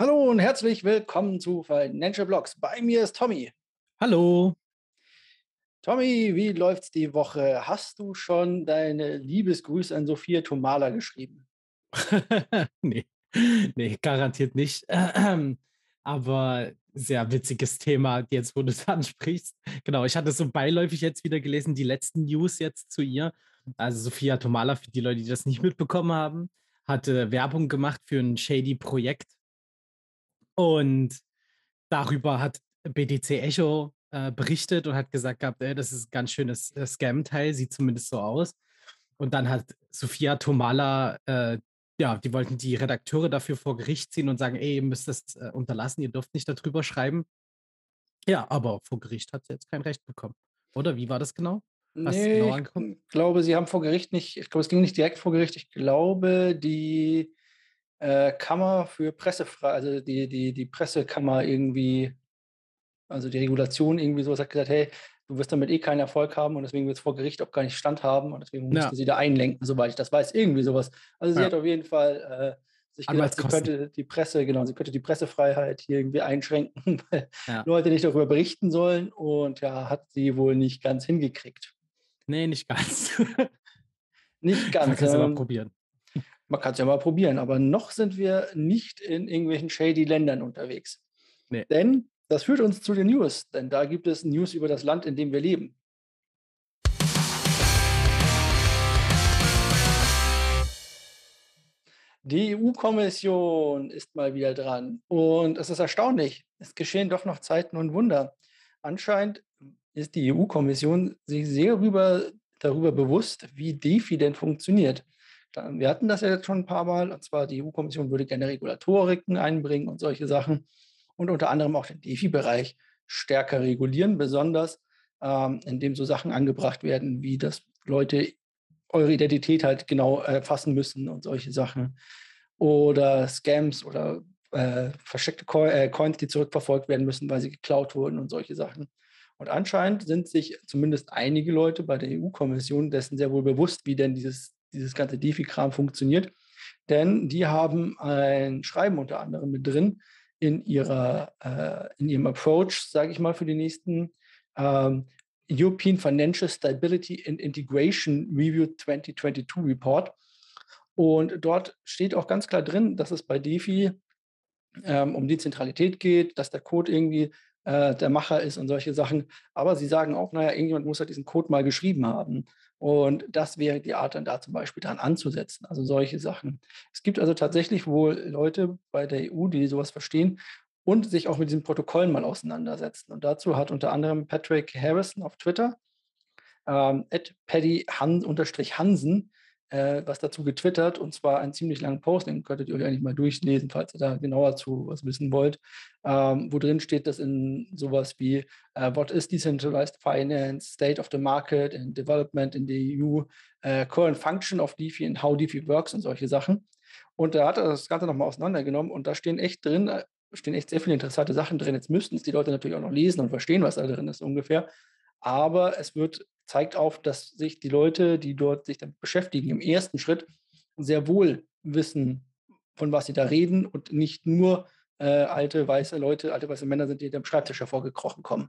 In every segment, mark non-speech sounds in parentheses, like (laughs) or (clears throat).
Hallo und herzlich willkommen zu Financial Blogs. Bei mir ist Tommy. Hallo. Tommy, wie läuft's die Woche? Hast du schon deine Liebesgrüße an Sophia Tomala geschrieben? (laughs) nee, nee, garantiert nicht. (clears throat) Aber sehr witziges Thema, jetzt wo du es (laughs) ansprichst. Genau, ich hatte so beiläufig jetzt wieder gelesen, die letzten News jetzt zu ihr. Also Sophia Tomala, für die Leute, die das nicht mitbekommen haben, hatte Werbung gemacht für ein shady Projekt und darüber hat BTC Echo äh, berichtet und hat gesagt gehabt, ey, das ist ein ganz schönes äh, Scam-Teil, sieht zumindest so aus. Und dann hat Sophia Tomala, äh, ja, die wollten die Redakteure dafür vor Gericht ziehen und sagen, ey, ihr müsst das äh, unterlassen, ihr dürft nicht darüber schreiben. Ja, aber vor Gericht hat sie jetzt kein Recht bekommen. Oder wie war das genau? Hast nee, genau ich glaube, sie haben vor Gericht nicht, ich glaube, es ging nicht direkt vor Gericht. Ich glaube, die äh, Kammer für Pressefreiheit, also die, die, die Pressekammer irgendwie, also die Regulation irgendwie so, hat gesagt, hey, du wirst damit eh keinen Erfolg haben und deswegen wird es vor Gericht auch gar nicht standhaben und deswegen musste ja. sie da einlenken, soweit ich das weiß, irgendwie sowas. Also sie ja. hat auf jeden Fall äh, sich gedacht, sie könnte die Presse, genau, sie könnte die Pressefreiheit hier irgendwie einschränken, weil ja. Leute nicht darüber berichten sollen und ja, hat sie wohl nicht ganz hingekriegt. Nee, nicht ganz. nicht (laughs) ganz. Man kann es ähm, mal probieren. Man kann es ja mal probieren, aber noch sind wir nicht in irgendwelchen shady Ländern unterwegs. Nee. Denn das führt uns zu den News, denn da gibt es News über das Land, in dem wir leben. Die EU-Kommission ist mal wieder dran und es ist erstaunlich. Es geschehen doch noch Zeiten und Wunder. Anscheinend ist die EU-Kommission sich sehr darüber, darüber bewusst, wie DeFi denn funktioniert. Wir hatten das ja jetzt schon ein paar Mal, und zwar die EU-Kommission würde gerne Regulatoriken einbringen und solche Sachen und unter anderem auch den DeFi-Bereich stärker regulieren, besonders ähm, indem so Sachen angebracht werden, wie dass Leute eure Identität halt genau erfassen müssen und solche Sachen. Oder Scams oder äh, versteckte Co äh, Coins, die zurückverfolgt werden müssen, weil sie geklaut wurden und solche Sachen. Und anscheinend sind sich zumindest einige Leute bei der EU-Kommission dessen sehr wohl bewusst, wie denn dieses dieses ganze DeFi-Kram funktioniert. Denn die haben ein Schreiben unter anderem mit drin in, ihrer, äh, in ihrem Approach, sage ich mal, für die nächsten ähm, European Financial Stability and Integration Review 2022 Report. Und dort steht auch ganz klar drin, dass es bei DeFi ähm, um Dezentralität geht, dass der Code irgendwie äh, der Macher ist und solche Sachen. Aber sie sagen auch, naja, irgendjemand muss ja diesen Code mal geschrieben haben. Und das wäre die Art, dann da zum Beispiel dran anzusetzen. Also solche Sachen. Es gibt also tatsächlich wohl Leute bei der EU, die sowas verstehen und sich auch mit diesen Protokollen mal auseinandersetzen. Und dazu hat unter anderem Patrick Harrison auf Twitter, ähm, Paddy Han-Hansen, äh, was dazu getwittert und zwar einen ziemlich langen Post, den könntet ihr euch eigentlich mal durchlesen, falls ihr da genauer zu was wissen wollt, ähm, wo drin steht, dass in sowas wie uh, What is Decentralized Finance, State of the Market and Development in the EU, uh, Current Function of DeFi and How DeFi Works und solche Sachen. Und da hat er das Ganze nochmal auseinandergenommen und da stehen echt drin, äh, stehen echt sehr viele interessante Sachen drin. Jetzt müssten es die Leute natürlich auch noch lesen und verstehen, was da drin ist ungefähr. Aber es wird zeigt auf, dass sich die Leute, die dort sich damit beschäftigen, im ersten Schritt sehr wohl wissen, von was sie da reden und nicht nur äh, alte weiße Leute, alte weiße Männer sind, die am Schreibtisch hervorgekrochen kommen.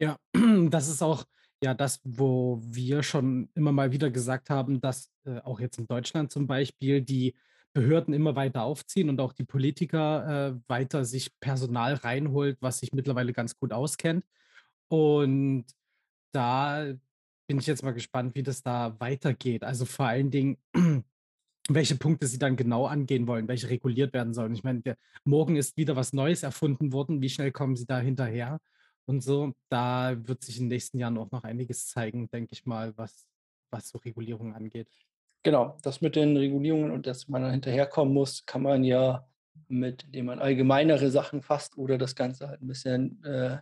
Ja, (clears throat) das ist auch ja das, wo wir schon immer mal wieder gesagt haben, dass äh, auch jetzt in Deutschland zum Beispiel die Behörden immer weiter aufziehen und auch die Politiker äh, weiter sich Personal reinholt, was sich mittlerweile ganz gut auskennt. Und da bin ich jetzt mal gespannt, wie das da weitergeht. Also vor allen Dingen, (clears throat) welche Punkte sie dann genau angehen wollen, welche reguliert werden sollen. Ich meine, morgen ist wieder was Neues erfunden worden. Wie schnell kommen sie da hinterher? Und so, da wird sich in den nächsten Jahren auch noch einiges zeigen, denke ich mal, was, was so Regulierung angeht. Genau, das mit den Regulierungen und dass man da hinterherkommen muss, kann man ja mit, indem man allgemeinere Sachen fasst oder das Ganze halt ein bisschen äh,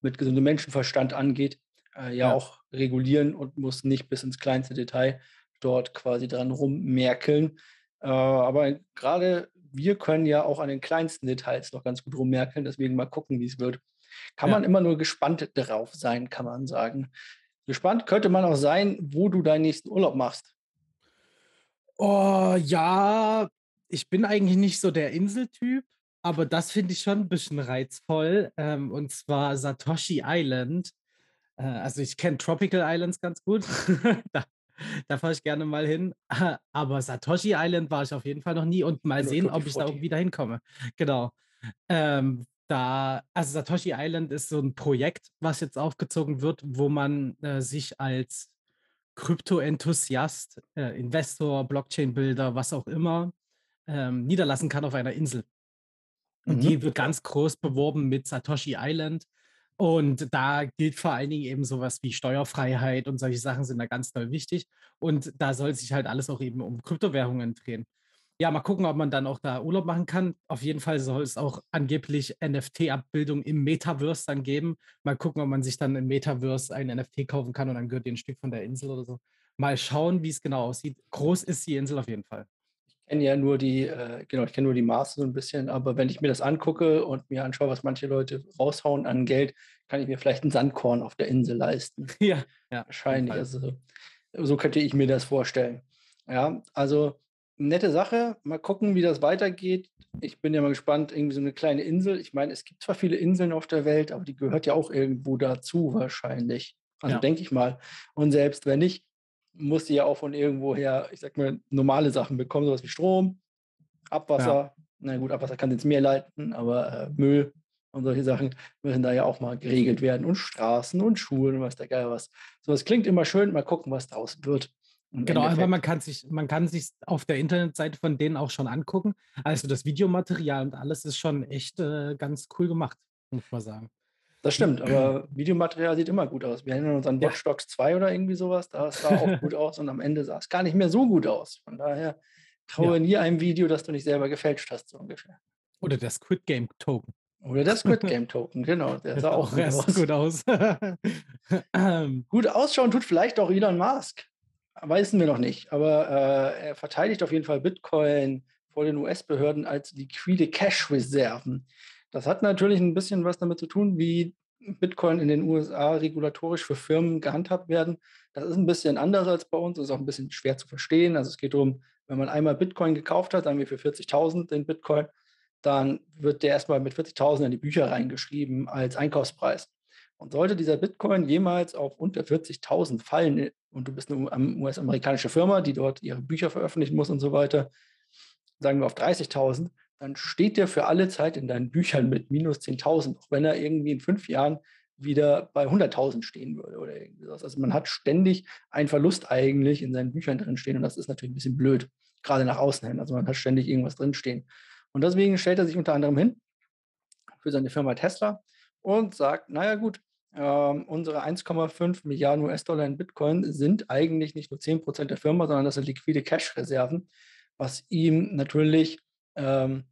mit gesundem Menschenverstand angeht, äh, ja, ja, auch regulieren und muss nicht bis ins kleinste Detail dort quasi dran rummerkeln. Äh, aber gerade wir können ja auch an den kleinsten Details noch ganz gut rummerkeln, deswegen mal gucken, wie es wird. Kann ja. man immer nur gespannt darauf sein, kann man sagen. Gespannt könnte man auch sein, wo du deinen nächsten Urlaub machst. Oh ja, ich bin eigentlich nicht so der Inseltyp. aber das finde ich schon ein bisschen reizvoll. Ähm, und zwar Satoshi Island. Äh, also ich kenne Tropical Islands ganz gut. (laughs) da da fahre ich gerne mal hin. Aber Satoshi Island war ich auf jeden Fall noch nie und mal sehen, ob ich da irgendwie da hinkomme. Genau. Ähm, da, also Satoshi Island ist so ein Projekt, was jetzt aufgezogen wird, wo man äh, sich als Krypto-Enthusiast, äh, Investor, Blockchain-Builder, was auch immer, ähm, niederlassen kann auf einer Insel. Und Mhm. die wird ganz groß beworben mit Satoshi Island. Und da gilt vor allen Dingen eben sowas wie Steuerfreiheit und solche Sachen sind da ganz doll wichtig. Und da soll sich halt alles auch eben um Kryptowährungen drehen. Ja, mal gucken, ob man dann auch da Urlaub machen kann. Auf jeden Fall soll es auch angeblich NFT-Abbildung im Metaverse dann geben. Mal gucken, ob man sich dann im Metaverse ein NFT kaufen kann und dann gehört dir ein Stück von der Insel oder so. Mal schauen, wie es genau aussieht. Groß ist die Insel auf jeden Fall. Ich kenne ja nur die, äh, genau, ich kenne nur die Maße so ein bisschen, aber wenn ich mir das angucke und mir anschaue, was manche Leute raushauen an Geld, kann ich mir vielleicht ein Sandkorn auf der Insel leisten. (laughs) Ja, ja. Wahrscheinlich. Also so könnte ich mir das vorstellen. Ja, also nette Sache. Mal gucken, wie das weitergeht. Ich bin ja mal gespannt, irgendwie so eine kleine Insel. Ich meine, es gibt zwar viele Inseln auf der Welt, aber die gehört ja auch irgendwo dazu wahrscheinlich. Also Ja. denke ich mal. Und selbst wenn nicht, muss sie ja auch von irgendwoher, ich sag mal, normale Sachen bekommen, sowas wie Strom, Abwasser. Na gut, Abwasser kann ins Meer leiten, aber äh, Müll und solche Sachen müssen da ja auch mal geregelt werden. Und Straßen und Schulen und was der Geil was. So, es klingt immer schön. Mal gucken, was draus wird. Im Genau, aber man kann sich, man kann sich auf der Internetseite von denen auch schon angucken. Also das Videomaterial und alles ist schon echt äh, ganz cool gemacht, muss man sagen. Das stimmt, aber Videomaterial sieht immer gut aus. Wir erinnern uns an Ja. Watch Dogs 2 oder irgendwie sowas. Da sah auch gut aus und am Ende sah es gar nicht mehr so gut aus. Von daher traue Ja. nie einem Video, das du nicht selber gefälscht hast, so ungefähr. Oder der Squid Game Token. Oder der Squid Game (laughs) Token, genau. Der sah auch gut erst aus. gut aus. (laughs) (laughs) Gut ausschauen tut vielleicht auch Elon Musk. Wissen wir noch nicht. Aber äh, er verteidigt auf jeden Fall Bitcoin vor den US-Behörden als liquide Cash-Reserven. Das hat natürlich ein bisschen was damit zu tun, wie Bitcoin in den USA regulatorisch für Firmen gehandhabt werden. Das ist ein bisschen anders als bei uns, ist auch ein bisschen schwer zu verstehen. Also es geht darum, wenn man einmal Bitcoin gekauft hat, sagen wir für 40.000 den Bitcoin, dann wird der erstmal mit 40.000 in die Bücher reingeschrieben als Einkaufspreis. Und sollte dieser Bitcoin jemals auf unter 40.000 fallen und du bist eine US-amerikanische Firma, die dort ihre Bücher veröffentlichen muss und so weiter, sagen wir auf 30.000, dann steht der für alle Zeit in deinen Büchern mit minus 10.000, auch wenn er irgendwie in fünf Jahren wieder bei 100.000 stehen würde oder irgendwie sowas. Also man hat ständig einen Verlust eigentlich in seinen Büchern drin stehen und das ist natürlich ein bisschen blöd, gerade nach außen hin. Also man hat ständig irgendwas drin stehen. Und deswegen stellt er sich unter anderem hin für seine Firma Tesla und sagt, naja gut, ähm, unsere 1,5 Milliarden US-Dollar in Bitcoin sind eigentlich nicht nur 10% der Firma, sondern das sind liquide Cash-Reserven, was ihm natürlich ähm,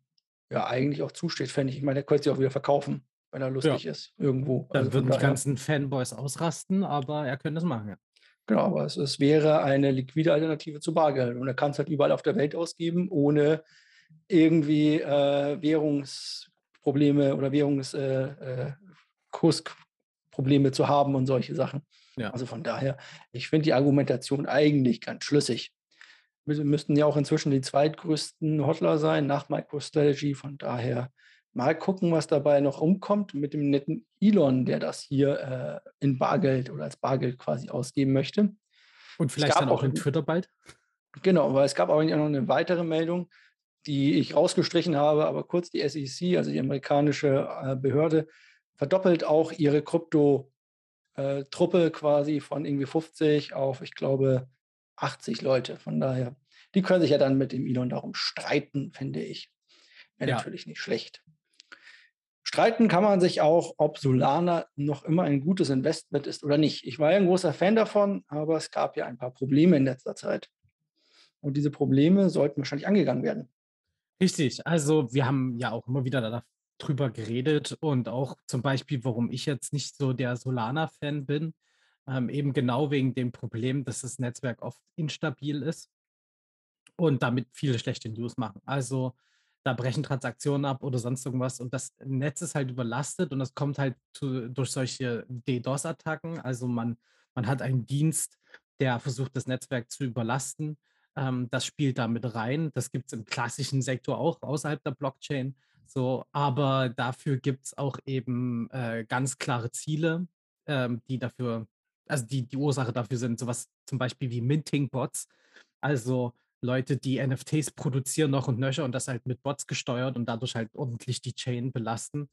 ja eigentlich auch zusteht, fände ich. Ich meine, er könnte sie auch wieder verkaufen, wenn er lustig ist, irgendwo. dann Also würden die ganzen Fanboys ausrasten, aber er könnte es machen. Ja. Genau, aber es, es wäre eine liquide Alternative zu Bargeld. Und er kann es halt überall auf der Welt ausgeben, ohne irgendwie äh, Währungsprobleme oder Währungskursprobleme äh, Kursprobleme zu haben und solche Sachen. Ja. Also von daher, ich finde die Argumentation eigentlich ganz schlüssig. Wir müssten ja auch inzwischen die zweitgrößten Hodler sein nach MicroStrategy. Von daher mal gucken, was dabei noch rumkommt mit dem netten Elon, der das hier äh, in Bargeld oder als Bargeld quasi ausgeben möchte. Und vielleicht dann auch in Twitter bald. Genau, weil es gab auch noch eine weitere Meldung, die ich rausgestrichen habe, aber kurz die SEC, also die amerikanische äh, Behörde, verdoppelt auch ihre Krypto-Truppe quasi von irgendwie 50 auf, ich glaube, 80 Leute. Von daher, die können sich ja dann mit dem Elon darum streiten, finde ich. Wäre Ja. natürlich nicht schlecht. Streiten kann man sich auch, ob Solana noch immer ein gutes Investment ist oder nicht. Ich war ja ein großer Fan davon, aber es gab ja ein paar Probleme in letzter Zeit. Und diese Probleme sollten wahrscheinlich angegangen werden. Richtig, also wir haben ja auch immer wieder darüber geredet und auch zum Beispiel, warum ich jetzt nicht so der Solana-Fan bin, ähm, eben genau wegen dem Problem, dass das Netzwerk oft instabil ist und damit viele schlechte News machen. Also da brechen Transaktionen ab oder sonst irgendwas und das Netz ist halt überlastet und das kommt halt zu, durch solche DDoS-Attacken. Also man, man hat einen Dienst, der versucht, das Netzwerk zu überlasten. Ähm, das spielt da mit rein. Das gibt es im klassischen Sektor auch außerhalb der Blockchain. So, aber dafür gibt es auch eben äh, ganz klare Ziele, ähm, die dafür, also die die Ursache dafür sind, sowas zum Beispiel wie Minting-Bots. Also Leute, die NFTs produzieren noch und nöcher und das halt mit Bots gesteuert und dadurch halt ordentlich die Chain belasten.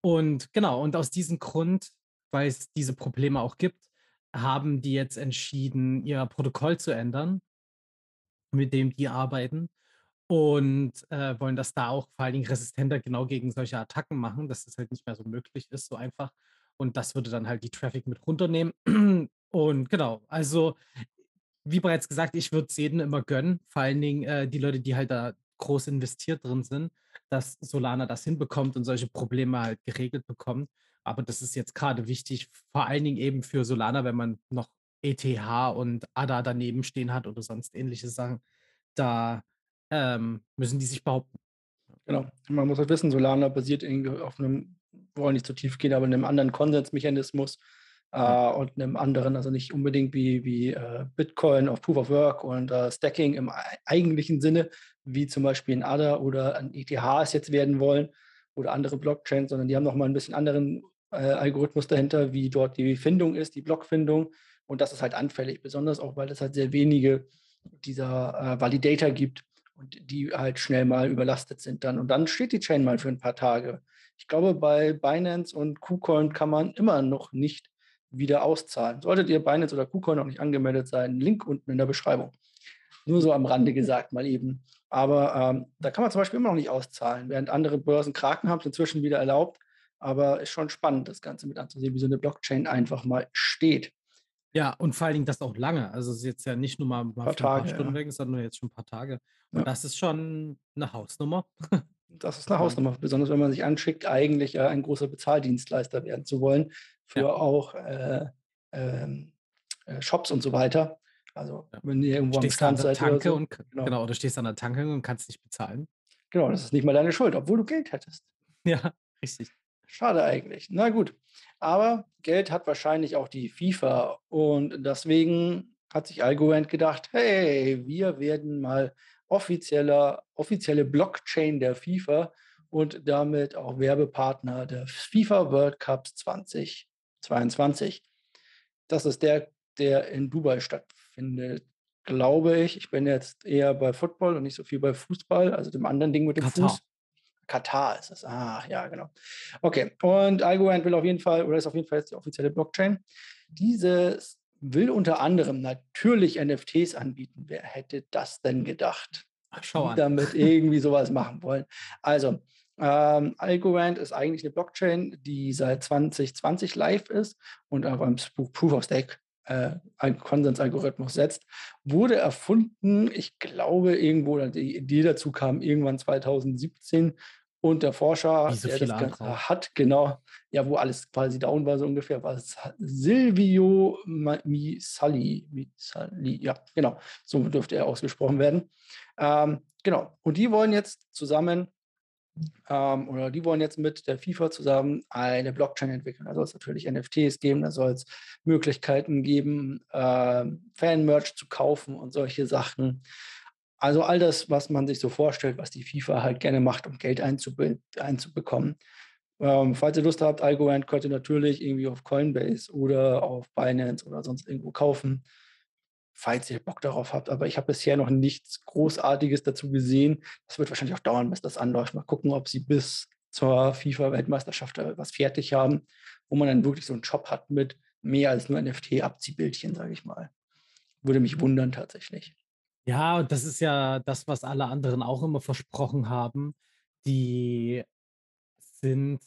Und genau, und aus diesem Grund, weil es diese Probleme auch gibt, haben die jetzt entschieden, ihr Protokoll zu ändern, mit dem die arbeiten und äh, wollen das da auch vor allen Dingen resistenter genau gegen solche Attacken machen, dass das halt nicht mehr so möglich ist, so einfach. Und das würde dann halt die Traffic mit runternehmen. (clears throat) Und genau, also wie bereits gesagt, ich würde es jedem immer gönnen, vor allen Dingen äh, die Leute, die halt da groß investiert drin sind, dass Solana das hinbekommt und solche Probleme halt geregelt bekommt. Aber das ist jetzt gerade wichtig, vor allen Dingen eben für Solana, wenn man noch ETH und ADA daneben stehen hat oder sonst ähnliche Sachen. Da ähm, müssen die sich behaupten. Genau. Man muss halt wissen, Solana basiert auf einem, wollen nicht zu tief gehen, aber einem anderen Konsensmechanismus äh, und einem anderen, also nicht unbedingt wie, wie äh, Bitcoin auf Proof of Work und äh, Stacking im eigentlichen Sinne, wie zum Beispiel ein ADA oder ein ETH es jetzt werden wollen oder andere Blockchains, sondern die haben nochmal ein bisschen anderen äh, Algorithmus dahinter, wie dort die Findung ist, die Blockfindung. Und das ist halt anfällig, besonders auch, weil es halt sehr wenige dieser äh, Validator gibt und die halt schnell mal überlastet sind dann. Und dann steht die Chain mal für ein paar Tage. Ich glaube, bei Binance und KuCoin kann man immer noch nicht wieder auszahlen. Solltet ihr Binance oder KuCoin noch nicht angemeldet sein, Link unten in der Beschreibung. Nur so am Rande (laughs) gesagt mal eben. Aber ähm, da kann man zum Beispiel immer noch nicht auszahlen, während andere Börsen Kraken haben es inzwischen wieder erlaubt. Aber ist schon spannend, das Ganze mit anzusehen, wie so eine Blockchain einfach mal steht. Ja, und vor allen Dingen das auch lange. Also es ist jetzt ja nicht nur mal, ein paar, Tage, Stunden ja. weg, sondern jetzt schon ein paar Tage. Und ja. das ist schon eine Hausnummer. (laughs) das ist eine Hausnummer, besonders wenn man sich anschickt, eigentlich äh, ein großer Bezahldienstleister werden zu wollen, für ja. auch äh, ähm, äh, Shops und so weiter. Also ja. wenn ihr irgendwo stehst am Stand seid Tanke so, und genau. genau, oder stehst an der Tanke und kannst nicht bezahlen. Genau, das ist nicht mal deine Schuld, obwohl du Geld hättest. (laughs) Ja, richtig. Schade eigentlich. Na gut. Aber Geld hat wahrscheinlich auch die FIFA und deswegen hat sich Algorand gedacht, hey, wir werden mal offizieller, offizielle Blockchain der FIFA und damit auch Werbepartner der FIFA World Cups 2022. Das ist der, der in Dubai stattfindet, glaube ich. Ich bin jetzt eher bei Football und nicht so viel bei Fußball, also dem anderen Ding mit dem Katar. Fuß. Katar ist es. Ah, ja, genau. Okay. Und Algorand will auf jeden Fall, oder ist auf jeden Fall jetzt die offizielle Blockchain. Dieses will unter anderem natürlich NFTs anbieten. Wer hätte das denn gedacht? Ach, schau an. Damit (laughs) irgendwie sowas machen wollen. Also, ähm, Algorand ist eigentlich eine Blockchain, die seit 2020 live ist und auf einem Proof of Stake äh, Konsensalgorithmus setzt, wurde erfunden, ich glaube, irgendwo, die Idee dazu kam irgendwann 2017 und der Forscher, so der das Ganze hat, genau, ja, wo alles quasi down war, so ungefähr, war es Silvio Misali. Misali, ja, genau, so dürfte er ausgesprochen werden. Ähm, genau, und die wollen jetzt zusammen ähm, oder die wollen jetzt mit der FIFA zusammen eine Blockchain entwickeln. Da soll es natürlich NFTs geben, da soll es Möglichkeiten geben, äh, Fan-Merch zu kaufen und solche Sachen. Also all das, was man sich so vorstellt, was die FIFA halt gerne macht, um Geld einzube einzubekommen. Ähm, falls ihr Lust habt, Algorand könnt ihr natürlich irgendwie auf Coinbase oder auf Binance oder sonst irgendwo kaufen falls ihr Bock darauf habt. Aber ich habe bisher noch nichts Großartiges dazu gesehen. Das wird wahrscheinlich auch dauern, bis das anläuft. Mal gucken, ob sie bis zur FIFA-Weltmeisterschaft was fertig haben, wo man dann wirklich so einen Job hat mit mehr als nur NFT-Abziehbildchen, sage ich mal. Würde mich wundern tatsächlich. Ja, und das ist ja das, was alle anderen auch immer versprochen haben. Die sind,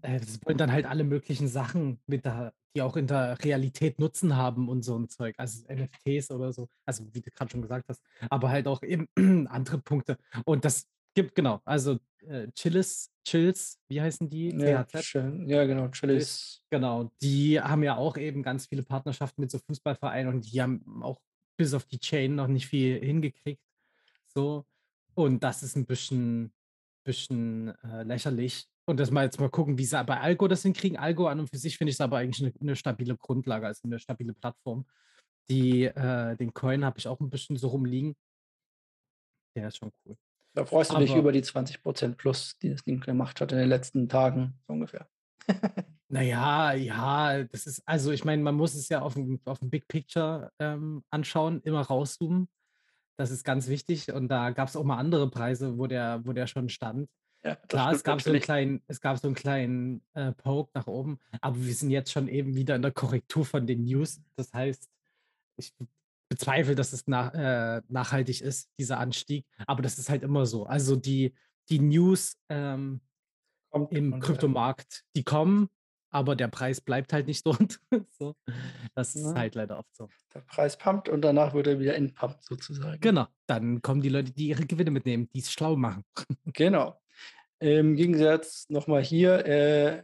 äh, wollen dann halt alle möglichen Sachen mit da die auch in der Realität Nutzen haben und so ein Zeug, also NFTs oder so, also wie du gerade schon gesagt hast, aber halt auch eben (clears throat) andere Punkte. Und das gibt, genau, also äh, Chillis, Chills, wie heißen die? Ja, ja genau, Chillis. Genau, die haben ja auch eben ganz viele Partnerschaften mit so Fußballvereinen und die haben auch bis auf die Chain noch nicht viel hingekriegt. So. Und das ist ein bisschen, bisschen äh, lächerlich, und das mal jetzt mal gucken, wie sie bei Algo das hinkriegen. Algo an und für sich finde ich es aber eigentlich eine, eine, stabile Grundlage, also eine stabile Plattform. Die, äh, den Coin habe ich auch ein bisschen so rumliegen. Der ist schon cool. Da freust du Aber, dich über die 20% plus, die das Ding gemacht hat in den letzten Tagen, so ungefähr. (laughs) naja, ja, das ist, also ich meine, man muss es ja auf dem, auf dem Big Picture ähm, anschauen, immer rauszoomen. Das ist ganz wichtig. Und da gab es auch mal andere Preise, wo der, wo der schon stand. Ja, Klar, es gab, so einen kleinen, es gab so einen kleinen äh, Poke nach oben, aber wir sind jetzt schon eben wieder in der Korrektur von den News. Das heißt, ich bezweifle, dass es nach, äh, nachhaltig ist, dieser Anstieg. Aber das ist halt immer so. Also die, die News ähm, im Kryptomarkt, die kommen, aber der Preis bleibt halt nicht (laughs) dort. so. Das ist ja. halt leider oft so. Der Preis pumpt und danach wird er wieder entpumpt sozusagen. Genau, dann kommen die Leute, die ihre Gewinne mitnehmen, die es schlau machen. (laughs) genau. Im Gegensatz nochmal hier, äh,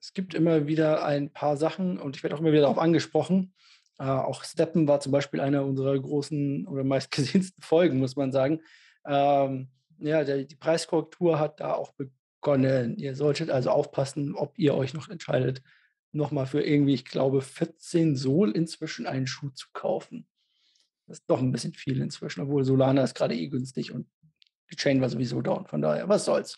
es gibt immer wieder ein paar Sachen und ich werde auch immer wieder darauf angesprochen. Äh, auch Steppen war zum Beispiel einer unserer großen oder meistgesehensten Folgen, muss man sagen. Ähm, ja, der, die Preiskorrektur hat da auch begonnen. Ihr solltet also aufpassen, ob ihr euch noch entscheidet, nochmal für irgendwie, ich glaube, 14 Sol inzwischen einen Schuh zu kaufen. Das ist doch ein bisschen viel inzwischen, obwohl Solana ist gerade eh günstig und die Chain war sowieso down. Von daher, was soll's.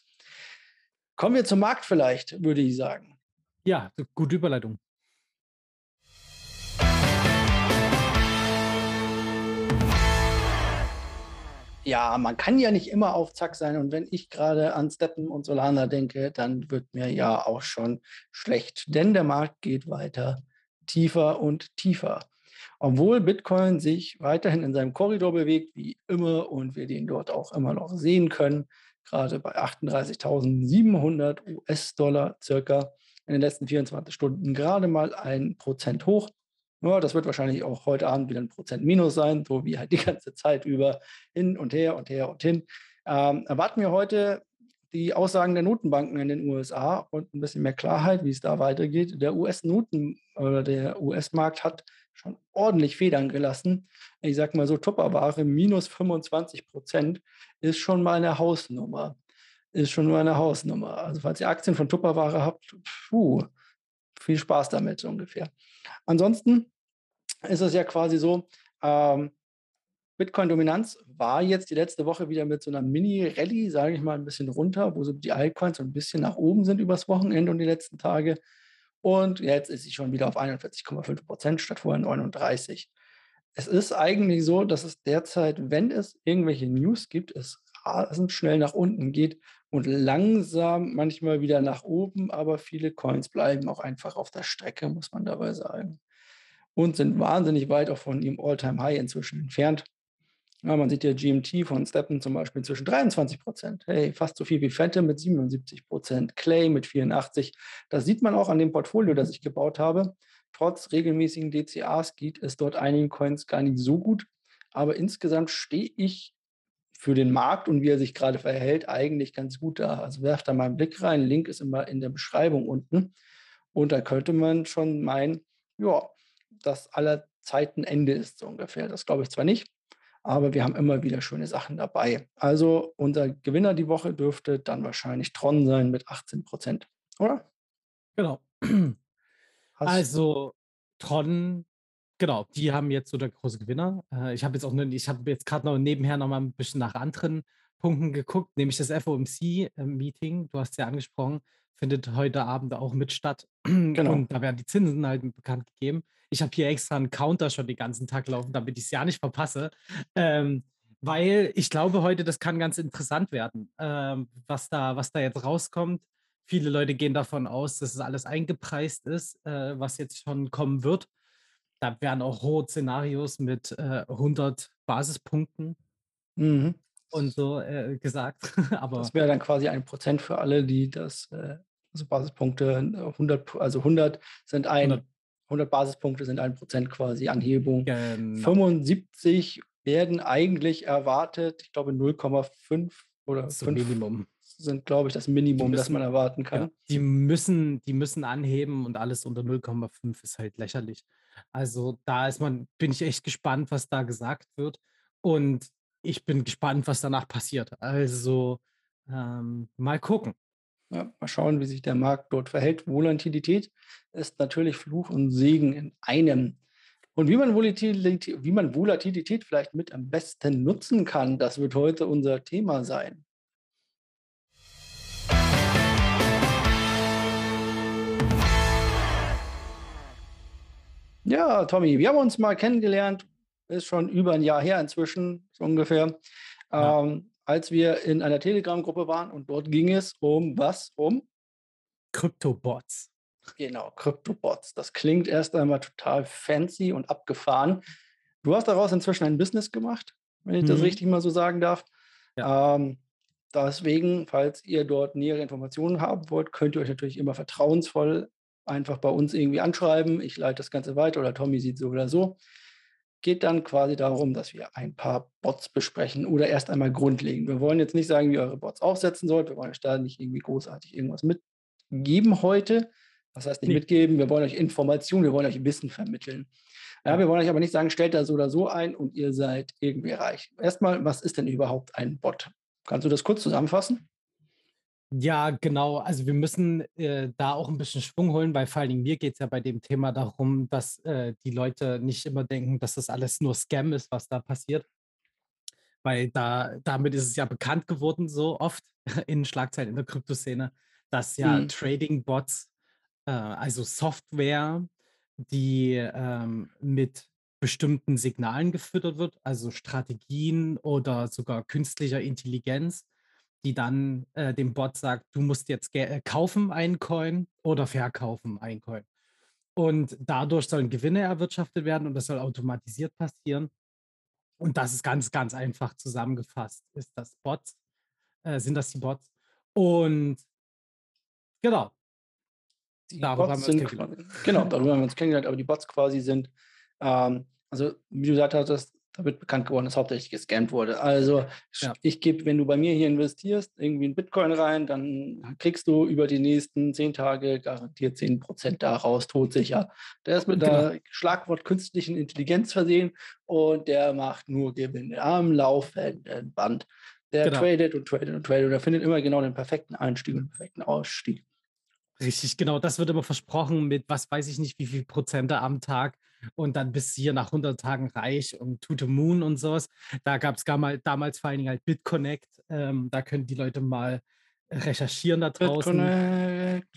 Kommen wir zum Markt vielleicht, würde ich sagen. Ja, gute Überleitung. Ja, man kann ja nicht immer auf Zack sein. Und wenn ich gerade an Steppen und Solana denke, dann wird mir ja auch schon schlecht. Denn der Markt geht weiter tiefer und tiefer. Obwohl Bitcoin sich weiterhin in seinem Korridor bewegt, wie immer, und wir den dort auch immer noch sehen können, gerade bei 38.700 US-Dollar circa in den letzten 24 Stunden gerade mal ein Prozent hoch. Ja, das wird wahrscheinlich auch heute Abend wieder ein Prozent minus sein, so wie halt die (laughs) ganze Zeit über hin und her und her und hin. Ähm, erwarten wir heute die Aussagen der Notenbanken in den USA und ein bisschen mehr Klarheit, wie es da weitergeht. Der US-Noten oder der US-Markt hat schon ordentlich Federn gelassen. Ich sag mal so, Tupperware minus 25 Prozent ist schon mal eine Hausnummer. Ist schon mal eine Hausnummer. Also falls ihr Aktien von Tupperware habt, puh, viel Spaß damit so ungefähr. Ansonsten ist es ja quasi so, ähm, Bitcoin-Dominanz war jetzt die letzte Woche wieder mit so einer Mini-Rallye, sage ich mal, ein bisschen runter, wo so die Altcoins so ein bisschen nach oben sind übers Wochenende und die letzten Tage. Und jetzt ist sie schon wieder auf 41,5 Prozent statt vorher 39. Es ist eigentlich so, dass es derzeit, wenn es irgendwelche News gibt, es rasend schnell nach unten geht und langsam manchmal wieder nach oben, aber viele Coins bleiben auch einfach auf der Strecke, muss man dabei sagen. Und sind wahnsinnig weit auch von ihrem All-Time-High inzwischen entfernt. Ja, man sieht ja GMT von Steppen zum Beispiel zwischen 23 Prozent. Hey, fast so viel wie Fette mit 77 Prozent, Clay mit 84. Das sieht man auch an dem Portfolio, das ich gebaut habe. Trotz regelmäßigen DCAs geht es dort einigen Coins gar nicht so gut. Aber insgesamt stehe ich für den Markt und wie er sich gerade verhält, eigentlich ganz gut da. Also werft da mal einen Blick rein. Link ist immer in der Beschreibung unten. Und da könnte man schon meinen, ja, dass aller Zeiten Ende ist, so ungefähr. Das glaube ich zwar nicht, aber wir haben immer wieder schöne Sachen dabei. Also unser Gewinner die Woche dürfte dann wahrscheinlich Tron sein mit 18 Prozent, oder? Genau. (clears throat) Hast also Tron, genau, die haben jetzt so der große Gewinner. Äh, ich habe jetzt auch nur, ich habe jetzt gerade noch nebenher noch mal ein bisschen nach anderen Punkten geguckt, nämlich das FOMC-Meeting, du hast ja angesprochen, findet heute Abend auch mit statt. (clears throat) Genau. Und da werden die Zinsen halt bekannt gegeben. Ich habe hier extra einen Counter schon den ganzen Tag laufen, damit ich es ja nicht verpasse. Ähm, weil ich glaube heute, das kann ganz interessant werden, ähm, was, da, was da jetzt rauskommt. Viele Leute gehen davon aus, dass es alles eingepreist ist, äh, was jetzt schon kommen wird. Da werden auch hohe Szenarios mit äh, 100 Basispunkten mhm. und so äh, gesagt. (laughs) Aber das wäre dann quasi ein Prozent für alle, die das, äh, also Basispunkte 100, also 100 sind ein 100 100 Basispunkte sind ein Prozent quasi Anhebung. Genau. 75 werden eigentlich erwartet. Ich glaube 0,5 oder 5 Minimum. sind, glaube ich, das Minimum, müssen, das man erwarten kann. Ja, die, müssen, die müssen anheben und alles unter 0,5 ist halt lächerlich. Also da ist man, bin ich echt gespannt, was da gesagt wird. Und ich bin gespannt, was danach passiert. Also ähm, mal gucken. Ja, mal schauen, wie sich der Markt dort verhält. Volatilität ist natürlich Fluch und Segen in einem. Und wie man, Volatilität, wie man Volatilität vielleicht mit am besten nutzen kann, das wird heute unser Thema sein. Ja, Tommy, wir haben uns mal kennengelernt, ist schon über ein Jahr her inzwischen, so ungefähr, Ja. ähm, als wir in einer Telegram-Gruppe waren und dort ging es um was? Um? Kryptobots. Genau, Kryptobots. Das klingt erst einmal total fancy und abgefahren. Du hast daraus inzwischen ein Business gemacht, wenn ich das Mhm. richtig mal so sagen darf. Ähm, deswegen, falls ihr dort nähere Informationen haben wollt, könnt ihr euch natürlich immer vertrauensvoll einfach bei uns irgendwie anschreiben. Ich leite das Ganze weiter oder Tommy sieht so oder so. Geht dann quasi darum, dass wir ein paar Bots besprechen oder erst einmal grundlegend. Wir wollen jetzt nicht sagen, wie ihr eure Bots aufsetzen sollt. Wir wollen euch da nicht irgendwie großartig irgendwas mitgeben heute. Das heißt nicht Nee. mitgeben, wir wollen euch Informationen, wir wollen euch Wissen vermitteln. Ja, wir wollen euch aber nicht sagen, stellt da so oder so ein und ihr seid irgendwie reich. Erstmal, was ist denn überhaupt ein Bot? Kannst du das kurz zusammenfassen? Ja, genau. Also wir müssen äh, da auch ein bisschen Schwung holen, weil vor allen Dingen mir geht es ja bei dem Thema darum, dass äh, die Leute nicht immer denken, dass das alles nur Scam ist, was da passiert. Weil da, damit ist es ja bekannt geworden, so oft (laughs) in Schlagzeilen in der Kryptoszene, dass ja Mhm. Trading-Bots, äh, also Software, die ähm, mit bestimmten Signalen gefüttert wird, also Strategien oder sogar künstlicher Intelligenz, die dann äh, dem Bot sagt, du musst jetzt äh, kaufen einen Coin oder verkaufen einen Coin. Und dadurch sollen Gewinne erwirtschaftet werden und das soll automatisiert passieren. Und das ist ganz, ganz einfach zusammengefasst. Ist das Bots? Äh, sind das die Bots? Und genau, Die Darüber haben Bots wir uns sind genau, darüber (laughs) haben wir uns kennengelernt, aber die Bots quasi sind, ähm, also wie du gesagt hattest, da wird bekannt geworden, dass hauptsächlich gescammt wurde. Also Ja. ich gebe, wenn du bei mir hier investierst, irgendwie in Bitcoin rein, dann kriegst du über die nächsten zehn Tage garantiert 10% daraus, todsicher. Der ist mit Genau. der Schlagwort künstlichen Intelligenz versehen und der macht nur Gewinne am laufenden Band. Der Genau. tradet und tradet und tradet und er findet immer genau den perfekten Einstieg und den perfekten Ausstieg. Richtig, genau. Das wird immer versprochen mit, was weiß ich nicht, wie viel Prozente am Tag und dann bis hier nach 100 Tagen reich und to the moon und sowas. Da gab es damals vor allen Dingen halt BitConnect. Ähm, da können die Leute mal recherchieren da draußen. BitConnect.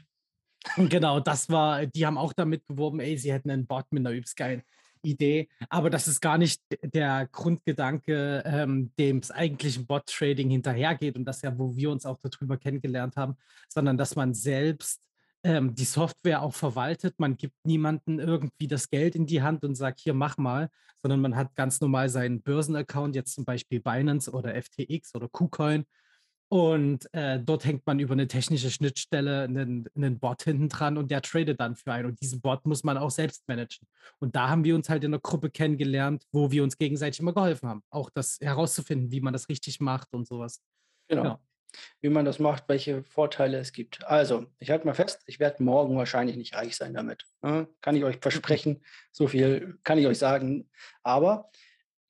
Genau, das war, die haben auch damit geworben, ey, sie hätten einen Bot mit einer übelst geilen Idee. Aber das ist gar nicht der Grundgedanke, ähm, dem es eigentlichen Bot-Trading hinterhergeht und das ja, wo wir uns auch darüber kennengelernt haben, sondern dass man selbst ähm, die Software auch verwaltet. Man gibt niemandem irgendwie das Geld in die Hand und sagt, hier, mach mal, sondern man hat ganz normal seinen Börsenaccount, jetzt zum Beispiel Binance oder FTX oder KuCoin. Und äh, dort hängt man über eine technische Schnittstelle einen, einen Bot hinten dran und der tradet dann für einen. Und diesen Bot muss man auch selbst managen. Und da haben wir uns halt in der Gruppe kennengelernt, wo wir uns gegenseitig immer geholfen haben. Auch das herauszufinden, wie man das richtig macht und sowas. Genau. Ja. Wie man das macht, welche Vorteile es gibt. Also, ich halte mal fest, ich werde morgen wahrscheinlich nicht reich sein damit. ne? Kann ich euch versprechen. So viel kann ich euch sagen. Aber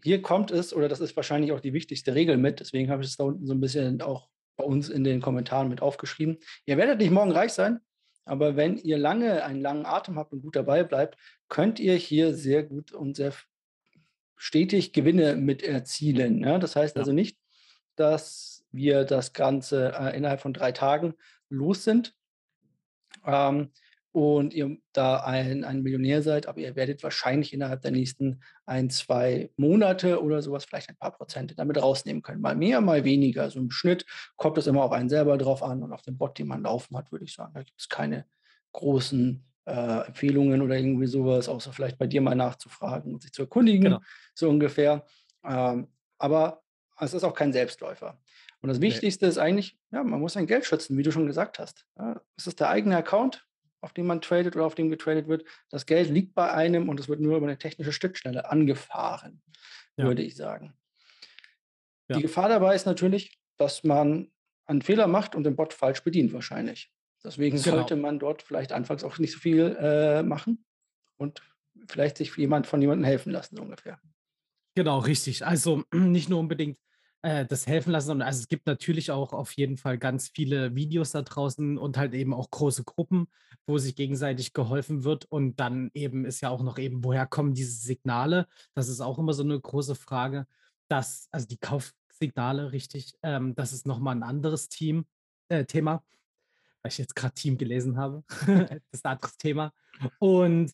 hier kommt es, oder das ist wahrscheinlich auch die wichtigste Regel mit, deswegen habe ich es da unten so ein bisschen auch bei uns in den Kommentaren mit aufgeschrieben. Ihr werdet nicht morgen reich sein, aber wenn ihr lange einen langen Atem habt und gut dabei bleibt, könnt ihr hier sehr gut und sehr stetig Gewinne mit erzielen. Ja? Das heißt also nicht, dass wir das Ganze äh, innerhalb von drei Tagen los sind ähm, und ihr da ein, ein Millionär seid, aber ihr werdet wahrscheinlich innerhalb der nächsten ein, zwei Monate oder sowas vielleicht ein paar Prozente damit rausnehmen können. Mal mehr, mal weniger. So im Schnitt kommt es immer auf einen selber drauf an und auf den Bot, den man laufen hat, würde ich sagen. Da gibt es keine großen äh, Empfehlungen oder irgendwie sowas, außer vielleicht bei dir mal nachzufragen und sich zu erkundigen, Genau. so ungefähr. Ähm, aber es ist auch kein Selbstläufer. Und das. Wichtigste ist eigentlich, ja, man muss sein Geld schützen, wie du schon gesagt hast. Ja, es ist der eigene Account, auf dem man tradet oder auf dem getradet wird. Das Geld liegt bei einem und es wird nur über eine technische Schnittstelle angefahren, Ja. würde ich sagen. Ja. Die Gefahr dabei ist natürlich, dass man einen Fehler macht und den Bot falsch bedient, wahrscheinlich. Deswegen Genau. sollte man dort vielleicht anfangs auch nicht so viel äh, machen und vielleicht sich jemand von jemandem helfen lassen, so ungefähr. Genau, richtig. Also (clears throat) nicht nur unbedingt äh, das helfen lassen, sondern also es gibt natürlich auch auf jeden Fall ganz viele Videos da draußen und halt eben auch große Gruppen, wo sich gegenseitig geholfen wird. Und dann eben ist ja auch noch eben, woher kommen diese Signale? Das ist auch immer so eine große Frage. Dass, also die Kaufsignale, richtig, ähm, das ist nochmal ein anderes Team, äh, Thema, weil ich jetzt gerade Team gelesen habe. (laughs) das ist ein anderes Thema. Und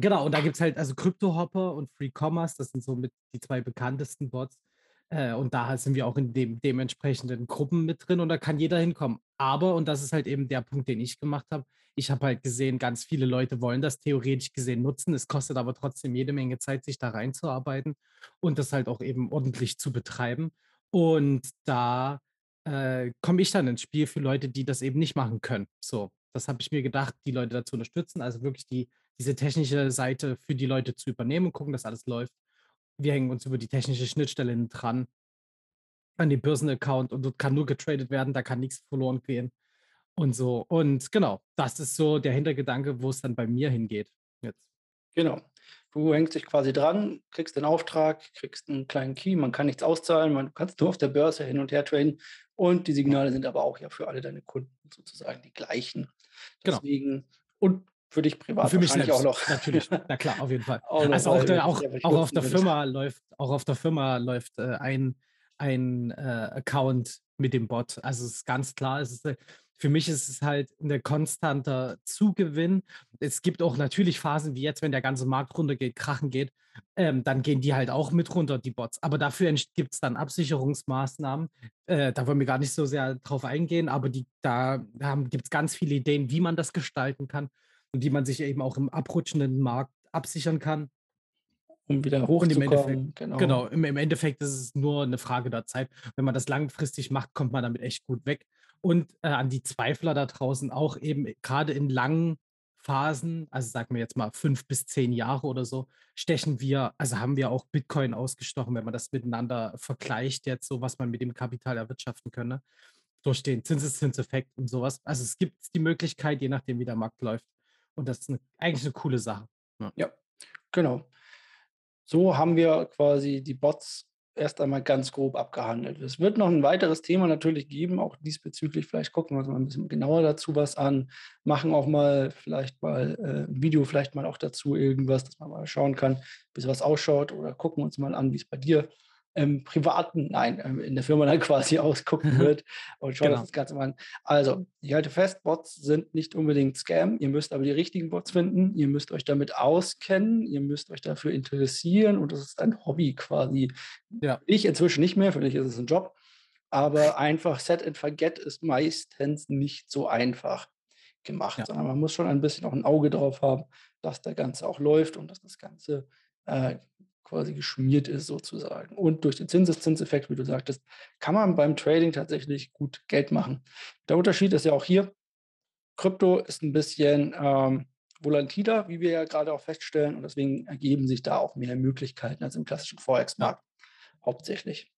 Genau, und da gibt es halt also CryptoHopper und Free Commerce, das sind so mit die zwei bekanntesten Bots. Äh, und da sind wir auch in dem dementsprechenden Gruppen mit drin und da kann jeder hinkommen. Aber, und das ist halt eben der Punkt, den ich gemacht habe, ich habe halt gesehen, ganz viele Leute wollen das theoretisch gesehen nutzen. Es kostet aber trotzdem jede Menge Zeit, sich da reinzuarbeiten und das halt auch eben ordentlich zu betreiben. Und da äh, komme ich dann ins Spiel für Leute, die das eben nicht machen können. So, das habe ich mir gedacht, die Leute dazu unterstützen, also wirklich die, diese technische Seite für die Leute zu übernehmen und gucken, dass alles läuft. Wir hängen uns über die technische Schnittstelle dran an den Börsenaccount und dort kann nur getradet werden, da kann nichts verloren gehen und so. Und genau, das ist so der Hintergedanke, wo es dann bei mir hingeht jetzt. Genau. Du hängst dich quasi dran, kriegst den Auftrag, kriegst einen kleinen Key, man kann nichts auszahlen, man kann nur auf der Börse hin und her traden und die Signale sind aber auch ja für alle deine Kunden sozusagen die gleichen. Genau. Deswegen, und für dich privat und für mich selbst, auch noch. Natürlich, na klar, auf jeden Fall. (laughs) Auch also auch, der, auch, auch auf der Firma läuft, auch auf der Firma läuft äh, ein, ein äh, Account mit dem Bot. Also es ist ganz klar, es ist, äh, für mich ist es halt ein konstanter Zugewinn. Es gibt auch natürlich Phasen wie jetzt, wenn der ganze Markt runtergeht, krachen geht, ähm, dann gehen die halt auch mit runter, die Bots. Aber dafür gibt es dann Absicherungsmaßnahmen. Äh, da wollen wir gar nicht so sehr drauf eingehen, aber die, da, da gibt es ganz viele Ideen, wie man das gestalten kann und wie man sich eben auch im abrutschenden Markt absichern kann. Um wieder hochzukommen. Genau, genau im, im Endeffekt ist es nur eine Frage der Zeit. Wenn man das langfristig macht, kommt man damit echt gut weg und äh, an die Zweifler da draußen auch eben gerade in langen Phasen, also sagen wir jetzt mal fünf bis zehn Jahre oder so, stechen wir, also haben wir auch Bitcoin ausgestochen, wenn man das miteinander vergleicht, jetzt so, was man mit dem Kapital erwirtschaften könne, durch den Zinseszinseffekt und sowas. Also es gibt die Möglichkeit, je nachdem, wie der Markt läuft. Und das ist eine, eigentlich eine coole Sache. Ja. ja, genau. So haben wir quasi die Bots erst einmal ganz grob abgehandelt. Es wird noch ein weiteres Thema natürlich geben, auch diesbezüglich. Vielleicht gucken wir uns mal ein bisschen genauer dazu was an, machen auch mal vielleicht mal äh, ein Video, vielleicht mal auch dazu irgendwas, dass man mal schauen kann, wie sowas ausschaut oder gucken uns mal an, wie es bei dir im privaten, nein, ähm, in der Firma dann (laughs) quasi ausgucken wird und schauen genau. das Ganze mal an. Also, ich halte fest, Bots sind nicht unbedingt Scam. Ihr müsst aber die richtigen Bots finden. Ihr müsst euch damit auskennen. Ihr müsst euch dafür interessieren und das ist ein Hobby quasi. Ja. Ich inzwischen nicht mehr, für mich ist es ein Job. Aber einfach Set and Forget ist meistens nicht so einfach gemacht, ja. sondern man muss schon ein bisschen auch ein Auge drauf haben, dass der Ganze auch läuft und dass das Ganze äh, quasi geschmiert ist sozusagen. Und durch den Zinseszinseffekt, wie du sagtest, kann man beim Trading tatsächlich gut Geld machen. Der Unterschied ist ja auch hier, Krypto ist ein bisschen ähm, volatiler, wie wir ja gerade auch feststellen, und deswegen ergeben sich da auch mehr Möglichkeiten als im klassischen Forex-Markt hauptsächlich.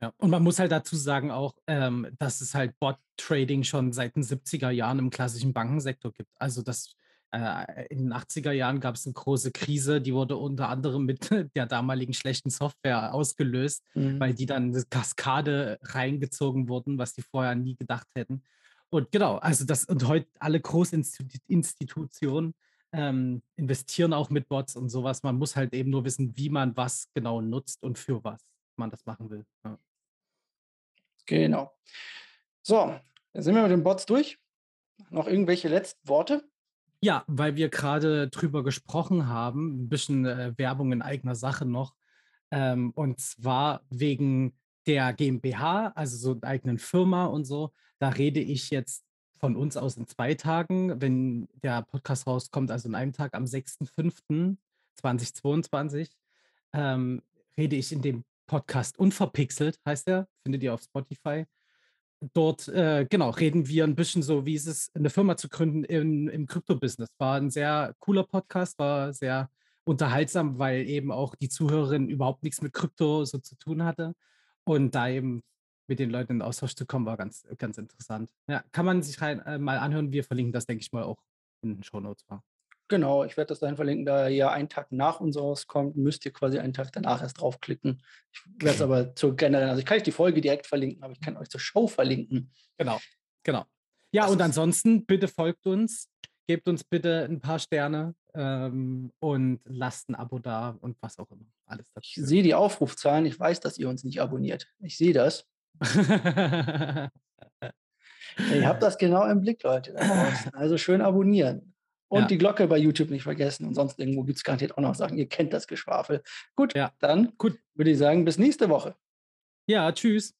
Ja, und man muss halt dazu sagen auch, ähm, dass es halt Bot-Trading schon seit den 70er Jahren im klassischen Bankensektor gibt. Also das in den 80er Jahren gab es eine große Krise, die wurde unter anderem mit (laughs) der damaligen schlechten Software ausgelöst, mhm. weil die dann eine Kaskade reingezogen wurden, was die vorher nie gedacht hätten. Und genau, also das, und heute alle Großinstitutionen ähm, investieren auch mit Bots und sowas. Man muss halt eben nur wissen, wie man was genau nutzt und für was man das machen will. Ja. Genau. So, dann sind wir mit den Bots durch. Noch irgendwelche letzten Worte? Ja, weil wir gerade drüber gesprochen haben, ein bisschen äh, Werbung in eigener Sache noch. Ähm, und zwar wegen der GmbH, also so einer eigenen Firma und so. Da rede ich jetzt von uns aus in zwei Tagen, wenn der Podcast rauskommt, also in einem Tag am 6.5.2022, ähm, rede ich in dem Podcast Unverpixelt, heißt er, findet ihr auf Spotify dort, äh, genau, reden wir ein bisschen so, wie ist es, eine Firma zu gründen im, im Krypto-Business. War ein sehr cooler Podcast, war sehr unterhaltsam, weil eben auch die Zuhörerin überhaupt nichts mit Krypto so zu tun hatte. Und da eben mit den Leuten in Austausch zu kommen, war ganz, ganz interessant. Ja, kann man sich rein, äh, mal anhören. Wir verlinken das, denke ich mal, auch in den Show Notes. Genau, ich werde das dahin verlinken, da ja einen Tag nach uns rauskommt, müsst ihr quasi einen Tag danach erst draufklicken. Ich werde es aber zur generellen, also ich kann euch die Folge direkt verlinken, aber ich kann euch zur Show verlinken. Genau, genau. Ja, das und ansonsten bitte folgt uns, gebt uns bitte ein paar Sterne ähm, und lasst ein Abo da und was auch immer. Alles dazu. Ich sehe die Aufrufzahlen, ich weiß, dass ihr uns nicht abonniert. Ich sehe das. (laughs) ich habe das genau im Blick, Leute. Also schön abonnieren. Und Ja. die Glocke bei YouTube nicht vergessen. Und sonst irgendwo gibt es garantiert auch noch Sachen. Ihr kennt das Geschwafel. Gut, Ja. dann Gut. würde ich sagen, bis nächste Woche. Ja, tschüss.